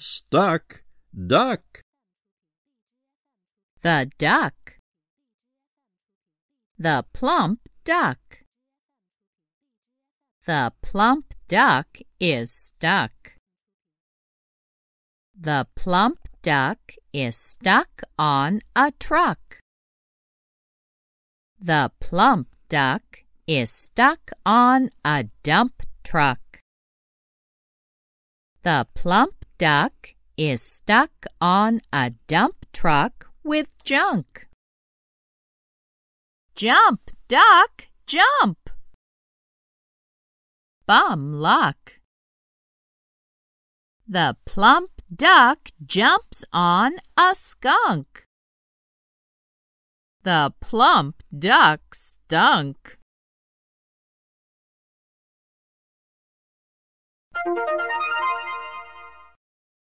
stuck, duck. The duck. The plump duck. The plump duck is stuck. The plump duck is stuck on a truck. The plump duck is stuck on a dump truck. The plump duck is stuck on a dump truck with junk. Jump, duck, jump! Bum luck. The plump duck jumps on a skunk. The plump duck stunk.